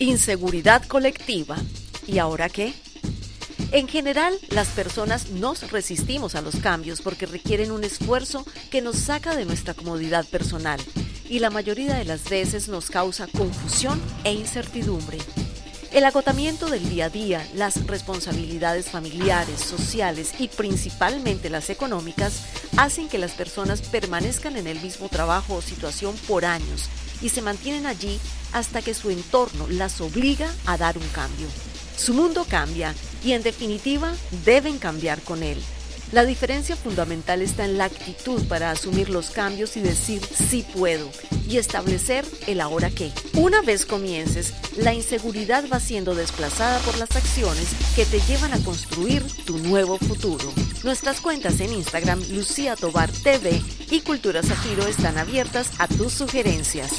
Inseguridad colectiva. ¿Y ahora qué? En general, las personas nos resistimos a los cambios porque requieren un esfuerzo que nos saca de nuestra comodidad personal y la mayoría de las veces nos causa confusión e incertidumbre. El agotamiento del día a día, las responsabilidades familiares, sociales y principalmente las económicas hacen que las personas permanezcan en el mismo trabajo o situación por años y se mantienen allí hasta que su entorno las obliga a dar un cambio. Su mundo cambia y en definitiva deben cambiar con él. La diferencia fundamental está en la actitud para asumir los cambios y decir sí puedo y establecer el ahora qué. Una vez comiences, la inseguridad va siendo desplazada por las acciones que te llevan a construir tu nuevo futuro. Nuestras cuentas en Instagram Lucía Tobar TV y Cultura Zafiro están abiertas a tus sugerencias.